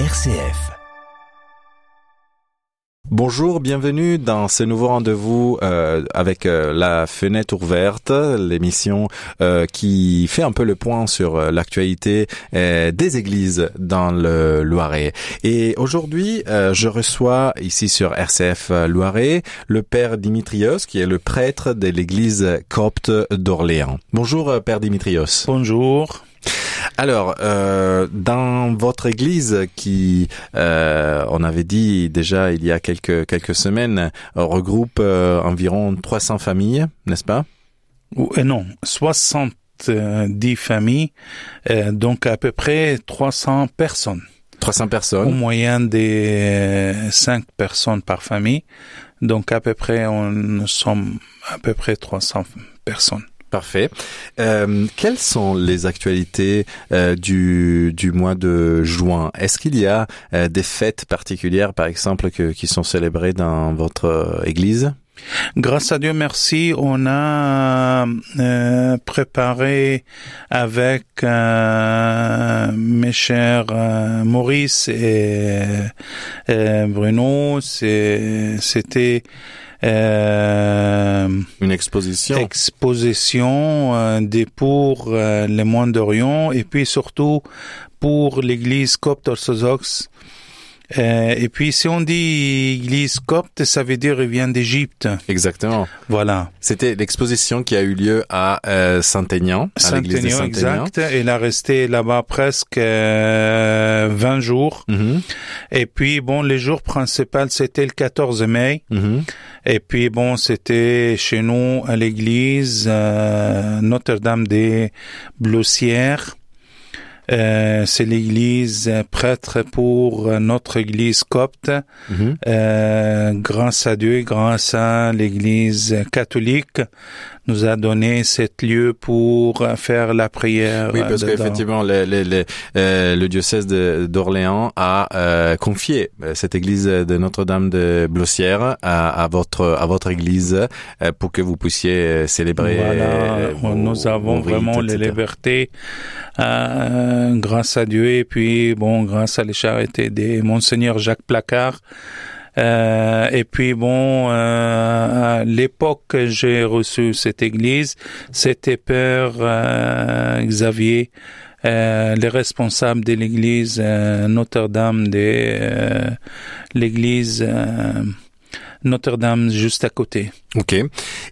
RCF. Bonjour, bienvenue dans ce nouveau rendez-vous euh, avec euh, la fenêtre ouverte, l'émission euh, qui fait un peu le point sur euh, l'actualité euh, des églises dans le Loiret. Et aujourd'hui, je reçois ici sur RCF Loiret le père Dimitrios, qui est le prêtre de l'église copte d'Orléans. Bonjour, père Dimitrios. Bonjour. Alors, euh, dans votre église qui, euh, on avait dit déjà il y a quelques quelques semaines, euh, regroupe euh, environ 300 familles, n'est-ce pas? Euh, non, 70 familles, euh, donc à peu près 300 personnes. 300 Au personnes. moyen des 5 personnes par famille. Donc à peu près, on, nous sommes à peu près 300 personnes. Parfait. Euh, quelles sont les actualités euh, du du mois de juin? Est-ce qu'il y a euh, des fêtes particulières, par exemple, que, qui sont célébrées dans votre euh, église? Grâce à Dieu, merci, on a euh, préparé avec euh, mes chers euh, Maurice et euh, Bruno, c'était Une exposition exposition euh, des pour euh, les moines d'Orient et puis surtout pour l'Église copte orthodoxe. Euh, et puis si on dit Église copte, ça veut dire il vient d'Égypte. Exactement. Voilà. C'était l'exposition qui a eu lieu à euh, Saint-Aignan, à l'église de Saint-Aignan, exact. Il a resté là-bas presque euh, 20 jours. Mhm, Et puis, bon, les jours principaux, c'était le 14 mai. mhm. Et puis, bon, c'était chez nous à l'église euh, Notre-Dame des Blossières. Euh, c'est l'église euh, prêtre pour euh, notre église copte. Mhm. Euh, grâce à Dieu, grâce à l'Église catholique, nous a donné cet lieu pour faire la prière. Oui, parce dedans. qu'effectivement, le, le, le, euh, le diocèse d'Orléans a euh, confié euh, cette église de Notre-Dame de Blossière à, à votre à votre église euh, pour que vous puissiez euh, célébrer. Voilà, euh, vos- nous avons rites, vraiment les libertés euh, grâce à Dieu et puis bon grâce à les charités de monseigneur Jacques Placard. Euh, et puis bon, euh, à l'époque que j'ai reçu cette église, c'était Père euh, Xavier, euh, les responsables de l'église euh, Notre-Dame de euh, l'église Notre-Dame juste à côté. Ok.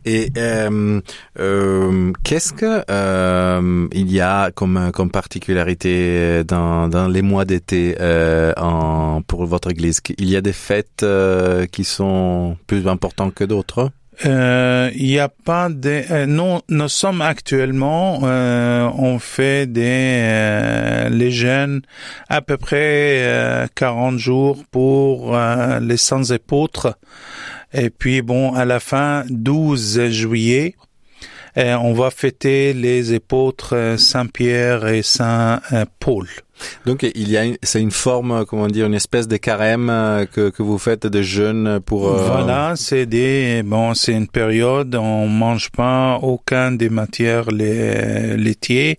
Et euh, euh, qu'est-ce que euh, il y a comme comme particularité dans dans les mois d'été euh, pour votre église? Il y a des fêtes euh, qui sont plus importantes que d'autres? Euh, Il n'y a pas de. euh, nous, nous sommes actuellement, euh, on fait des euh, les jeunes à peu près euh, 40 jours pour euh, les sans épôtres. Et puis bon, à la fin, 12 juillet, euh, on va fêter les épôtres euh, Saint-Pierre et Saint-Paul. Donc il y a c'est une forme comment dire une espèce de carême euh, que que vous faites de jeûne pour euh, Voilà, c'est des bon, c'est une période on mange pas aucun des matières lait- laitiers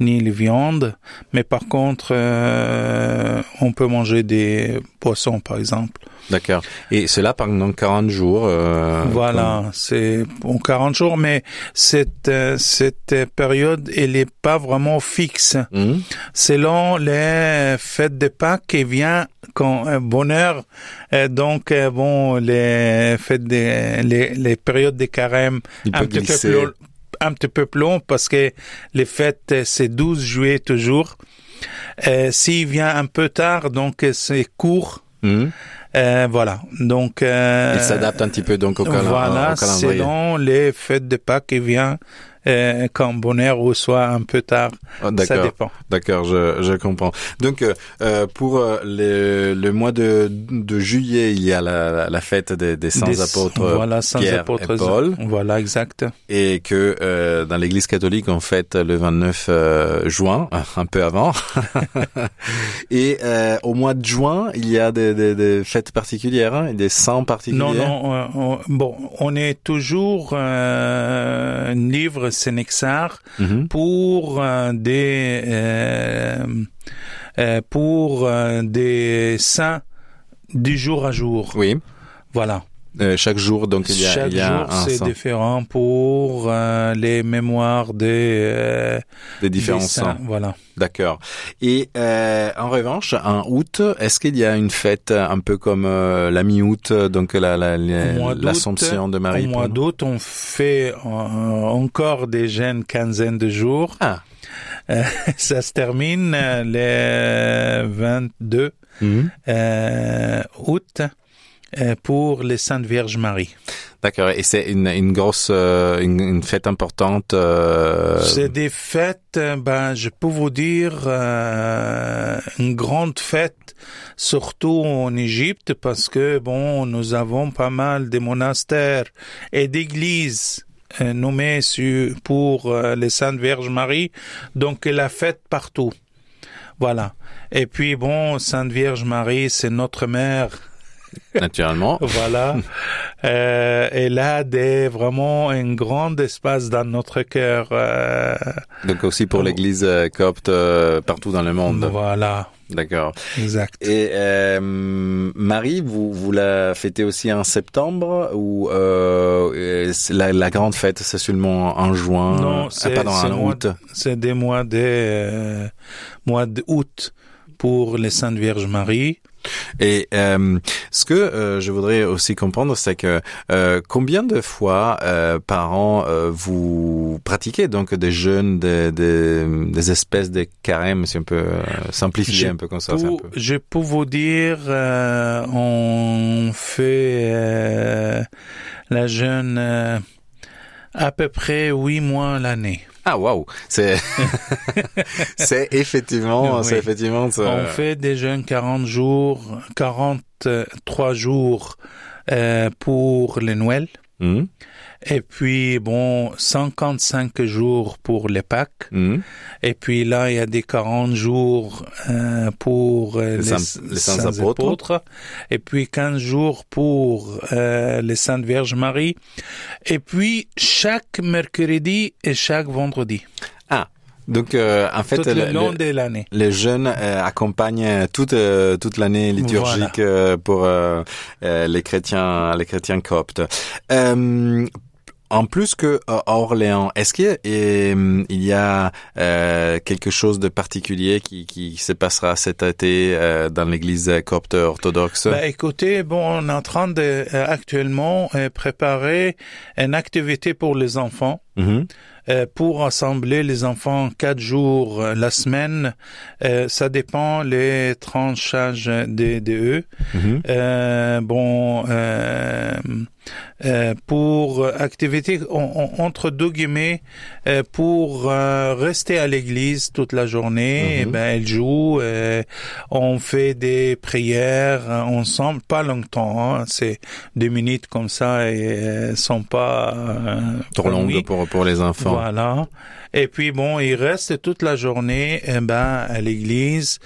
ni les viandes, mais par contre euh, on peut manger des poissons par exemple. D'accord. Et cela pendant 40 jours. euh, voilà, c'est en 40 jours, mais cette euh, cette période elle est pas vraiment fixe. Hmm. selon les fêtes de Pâques qui vient quand un bonheur euh, donc euh, bon les fêtes de, les, les périodes de carême Il un petit peu plus un petit peu plus long parce que les fêtes euh, c'est 12 juillet toujours euh, s'il vient un peu tard donc euh, c'est court Hmm. Euh, voilà donc euh, Il s'adapte un petit peu donc au, calen- voilà au calendrier. selon les fêtes de Pâques qui vient euh, quand bonheur ou soit un peu tard Oh, ça D'accord. dépend D'accord, je, je comprends. Donc, euh, euh, pour euh, le, le mois de, de juillet, il y a la, la- fête des, des saints Des- apôtres voilà, sans Pierre apôtres, et Paul, Voilà, exact. et que euh, dans l'Église catholique, on fête le 29 euh, juin, un peu avant. et euh, au mois de juin, il y a des, des, des fêtes particulières, hein, des saints particuliers. Non, non, euh, on- bon, on est toujours euh, un livre Sénexar Mhm. pour des euh, euh, pour des saints du jour à jour. Oui. Voilà. Euh, chaque jour, donc il y a, Chaque il y a jour, un c'est différent pour euh, les mémoires des, euh, des différents saints. saints. Voilà. D'accord. Et euh, en revanche, en août, est-ce qu'il y a une fête un peu comme la mi-août, donc la la- la- l'Assomption de Marie Au mois d'août, on fait encore des jeunes quinzaine de jours. Ah. Ça se termine euh, le 22 Mhm. août pour les Saintes Vierges Marie. D'accord. Et c'est une, une grosse, euh, une, une fête importante. euh, C'est des fêtes, euh, ben, je peux vous dire, euh, une grande fête, surtout en Égypte, parce que, bon, nous avons pas mal de monastères et d'églises euh, nommées sur, pour euh, les Saintes Vierges Marie, donc la fête partout. Voilà. Et puis, bon, Sainte Vierge Marie, c'est notre mère. Naturellement. Voilà. Euh, elle a des, vraiment un grand espace dans notre cœur. euh, Donc aussi pour l'Église euh, copte euh, partout dans le monde. Voilà, D'accord. exact. Et euh, Marie, vous vous la fêtez aussi en septembre ou euh, la, la grande fête c'est seulement en juin? Non, ah, c'est c'est en août. C'est des mois de euh, mois d'août pour les Saintes Vierges Marie. Et euh, ce que euh, je voudrais aussi comprendre, c'est que euh, combien de fois par an vous pratiquez? Donc des jeûnes, des, des, des espèces de carême, si on peut simplifier Je un peu comme ça. Pour- peu. je peux vous dire, on fait la jeûne à peu près huit mois l'année. Ah waouh, c'est c'est effectivement, Oui. c'est effectivement. ça. On fait des jeûnes 40 jours, 43 jours euh, pour les Noël. Mhm, Et puis, bon, 55 jours pour les Pâques. mhm. Et puis là, il y a des 40 jours euh, pour euh, Les les, saints- les saints saints apôtres. apôtres. Et puis 15 jours pour euh, les Saintes Vierges Marie. Et puis, chaque mercredi et chaque vendredi. Donc euh, en fait, tout le long le- de l'année. les jeunes euh, accompagnent toute euh, toute l'année liturgique euh, pour euh, euh, les chrétiens les chrétiens coptes. Euh, en plus que euh, à Orléans, est-ce qu'il y a, euh, euh, quelque chose de particulier qui, qui se passera cet été euh, dans l'Église copte orthodoxe? Bah, écoutez, bon, on est en train de euh, actuellement euh, préparer une activité pour les enfants. Mhm. euh, pour rassembler les enfants quatre jours euh, la semaine. Euh, ça dépend les tranchages des de eux. Euh, bon, euh, euh, pour activité on- on- entre deux guillemets, euh, pour euh, rester à l'église toute la journée, Mhm. eh ben elle joue. euh, on fait des prières euh, ensemble, pas longtemps. hein, c'est deux minutes comme ça et euh, sont pas euh, Trop longue longues. pour pour les enfants. Voilà. Et puis bon, il reste toute la journée eh ben, à l'église,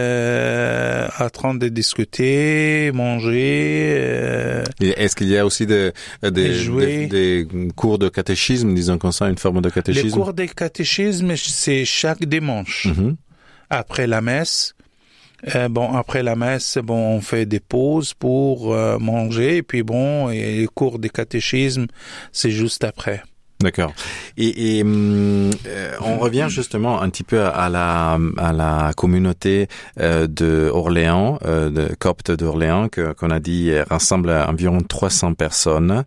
euh, en train de discuter, manger. euh, Est-ce qu'il y a aussi des des, des des cours de catéchisme, disons comme ça, une forme de les catéchisme? cours de catéchisme, c'est chaque dimanche Mhm. après la messe. Euh, bon, après la messe, bon, on fait des pauses pour euh, manger. Et puis bon, et les cours de catéchisme, c'est juste après. D'accord. Et, et hum, euh, on revient justement un petit peu à la à la communauté euh, de Orléans, euh, de copte d'Orléans, que qu'on a dit euh, rassemble environ 300 personnes.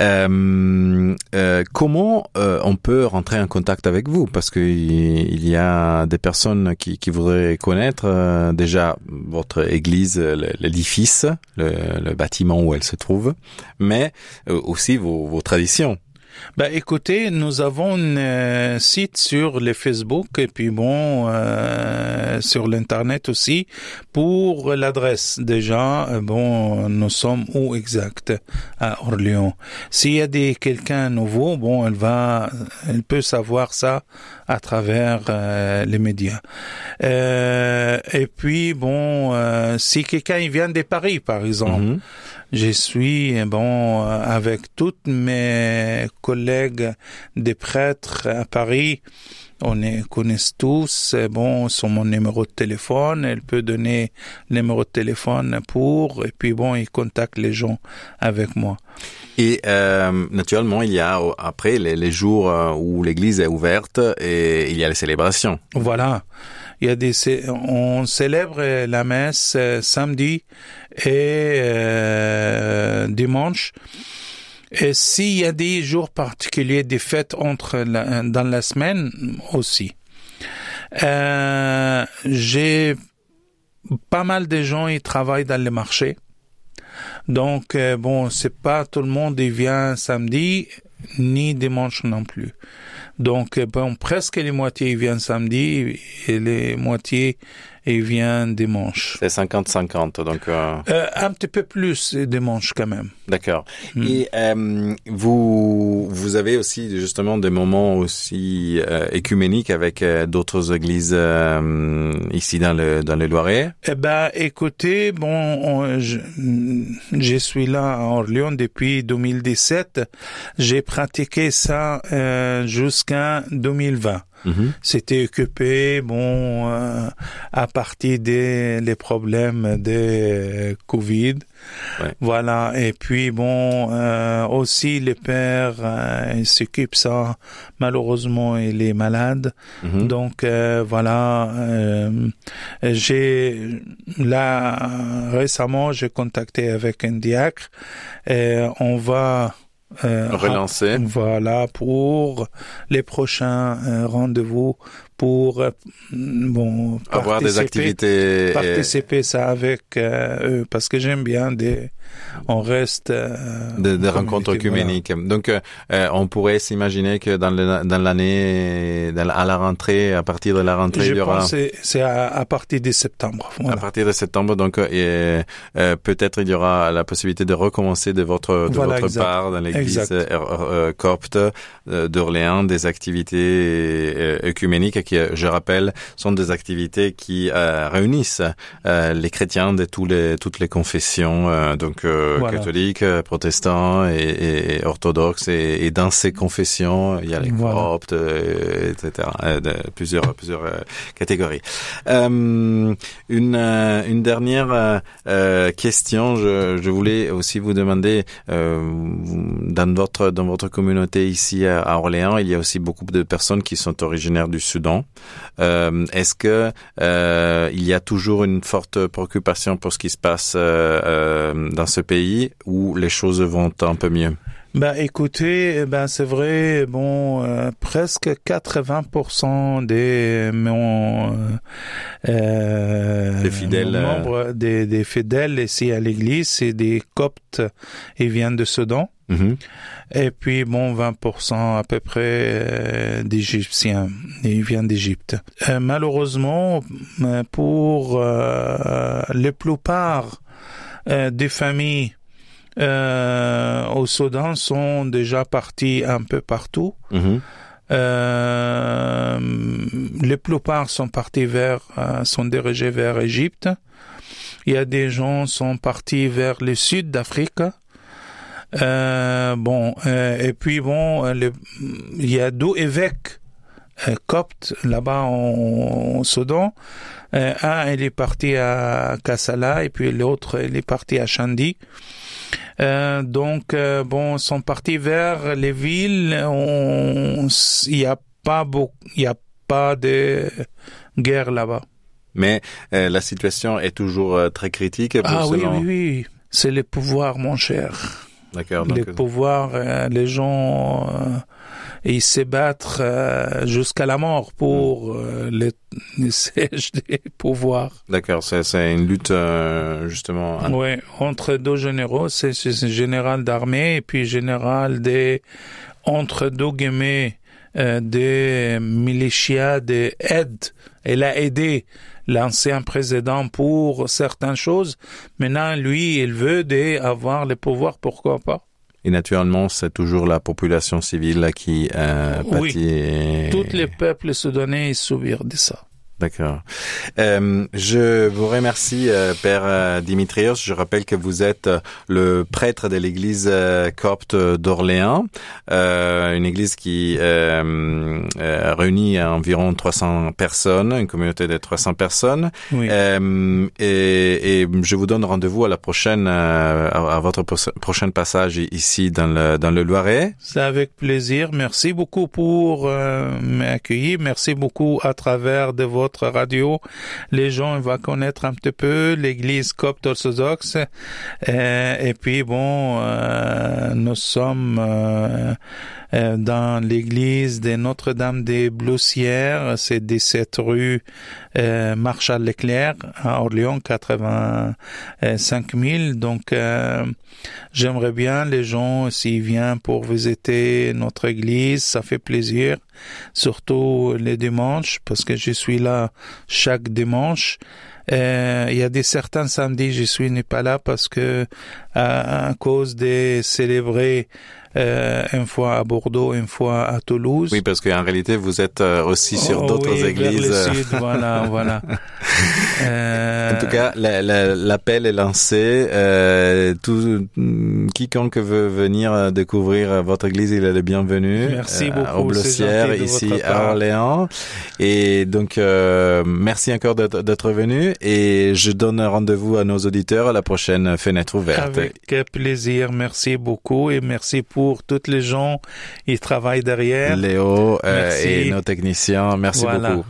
Euh, euh, comment euh, on peut rentrer en contact avec vous? Parce que il y a des personnes qui, qui voudraient connaître euh, déjà votre église, l'édifice, le, le bâtiment où elle se trouve, mais euh, aussi vos, vos traditions. Bah écoutez, nous avons un euh, site sur le Facebook et puis bon euh, sur l'internet aussi pour l'adresse. Déjà, euh, bon, nous sommes où exact? À Orléans. S'il y a des quelqu'un nouveau, bon, elle va, elle peut savoir ça à travers euh, les médias. Et puis bon, si quelqu'un vient de Paris par exemple. Mhm. Je suis eh bon euh, avec tous mes collègues des prêtres à Paris. on les connaît tous. Bon, sur mon numéro de téléphone, elle peut donner le numéro de téléphone pour, et puis bon, il contacte les gens avec moi. Et euh, naturellement, il y a après les, les jours euh, où l'église est ouverte et il y a les célébrations. Voilà. On célèbre la messe euh, samedi et euh, dimanche. Et s'il y a des jours particuliers, des fêtes entre dans la semaine aussi. Euh, J'ai pas mal de gens qui travaillent dans les marchés. Donc, euh, bon, c'est pas tout le monde qui vient samedi, ni dimanche non plus. Donc, euh, bon, presque les moitiés viennent samedi et les moitiés ils viennent dimanche. C'est 50-50, donc... Euh... Euh, un petit peu plus dimanche quand même. D'accord. Mm. Et euh, vous vous avez aussi justement des moments aussi euh, écuméniques avec euh, d'autres églises euh, ici dans le dans le Loiret? Eh ben, écoutez, bon, on, je, je, suis là à Orléans depuis 2017. J'ai pratiqué ça jusqu'en 2020. -hmm. C'était occupé, bon, euh, à partir des les problèmes de Covid. Ouais. Voilà. Et puis bon, euh, aussi le père euh, il s'occupe ça. Malheureusement, il est malade. -hmm. Donc euh, voilà. j'ai là récemment, j'ai contacté avec un diacre. Et on va euh, relancer. Voilà pour les prochains euh, rendez-vous pour euh, bon avoir des activités participer et... ça avec euh, eux parce que j'aime bien des on reste euh, des, des rencontres œcuméniques. Voilà. Donc on pourrait s'imaginer que dans l'année à la rentrée à partir de la rentrée Je il y aura pense c'est à, à, partir de septembre. Voilà. À partir de septembre donc peut-être il y aura la possibilité de recommencer de votre de voilà, votre exact. part dans l'église copte d'Orléans des activités œcuméniques qui, je rappelle, sont des activités qui euh, réunissent euh, les chrétiens de tous les, toutes les confessions, euh, donc voilà. catholiques, protestants et, orthodoxes. Et, et, dans ces confessions, il y a les voilà. coptes, etc. De plusieurs, plusieurs catégories. une, une dernière question, je, je voulais aussi vous demander, dans votre, dans votre communauté ici à Orléans, il y a aussi beaucoup de personnes qui sont originaires du Soudan. Euh, Est-ce que euh, il y a toujours une forte préoccupation pour ce qui se passe euh, dans ce pays où les choses vont un peu mieux? Ben écoutez, ben c'est vrai, bon, euh, presque 80% des mon, euh, des fidèles, membres des, des fidèles ici à l'église, c'est des Coptes, ils viennent de Soudan. Mm -hmm. Et puis, bon, 20% à peu près euh, d'Égyptiens. Ils viennent d'Égypte. Euh, malheureusement, pour euh, la plupart euh, des familles euh, au Soudan sont déjà partis un peu partout. Mm -hmm. Euh, les plupart sont partis vers, euh, sont dirigés vers Égypte. Il y a des gens sont partis vers le sud d'Afrique. Euh, bon, et puis bon, le, il y a deux évêques coptes là-bas au Soudan. un, il est parti à Kassala et puis l'autre, il est parti à Chandi. Euh, donc euh, bon, sont partis vers les villes. Il n'y a pas beaucoup, il y a pas de guerre là-bas. Mais euh, la situation est toujours très critique. ah oui, selon... oui, oui, c'est le pouvoir, mon cher. D'accord. Les pouvoirs, les gens et se battre euh, jusqu'à la mort pour euh, les, les sièges des pouvoirs. D'accord, c'est une lutte euh, justement. Oui, entre deux généraux, c'est général d'armée et puis général des entre deux guillemets des milicias des aides. Elle a aidé l'ancien président pour certaines choses. Maintenant, lui, il veut avoir les pouvoirs, pourquoi pas? Et naturellement, c'est toujours la population civile qui euh, oui. pâtit. Tous les peuples soudanais subissent de ça. D'accord. Euh, je vous remercie, euh, Père euh, Dimitrios. Je rappelle que vous êtes le prêtre de l'église copte d'Orléans, euh, une église qui réunit environ 300 personnes, une communauté de 300 personnes. Oui. Et, et je vous donne rendez-vous à la prochaine, à, à votre pro- prochain passage ici dans le, dans le Loiret. C'est avec plaisir. Merci beaucoup pour m'accueillir. Merci beaucoup à travers de votre radio. Les gens vont connaître un petit peu l'Église copte orthodoxe. Euh, et puis bon, euh, nous sommes euh, dans l'église de Notre-Dame des Bloussières. C'est 17 rue euh, Marshal Leclerc à Orléans, 85 000. Donc euh, J'aimerais bien les gens s'ils viennent pour visiter notre église, ça fait plaisir, surtout les dimanches parce que je suis là chaque dimanche. Euh, il y a des certains samedis je suis n'est pas là parce que à, à cause de célébrer euh, une fois à Bordeaux, une fois à Toulouse. Oui, parce qu'en réalité, vous êtes euh, aussi sur Oh d'autres oui, vers églises. le sud, voilà, voilà. Euh, En tout cas, la- la- l'appel est lancé. Euh, tout mm, quiconque veut venir euh, découvrir euh, votre église, il est le bienvenu. Merci beaucoup, Au Blossière, ici à. Orléans. Et donc, euh, merci encore d'être venu. Et je donne rendez-vous à nos auditeurs à la prochaine fenêtre ouverte. Avec plaisir, merci beaucoup et merci pour toutes les gens qui travaillent derrière. Léo et nos techniciens, merci Voilà. beaucoup.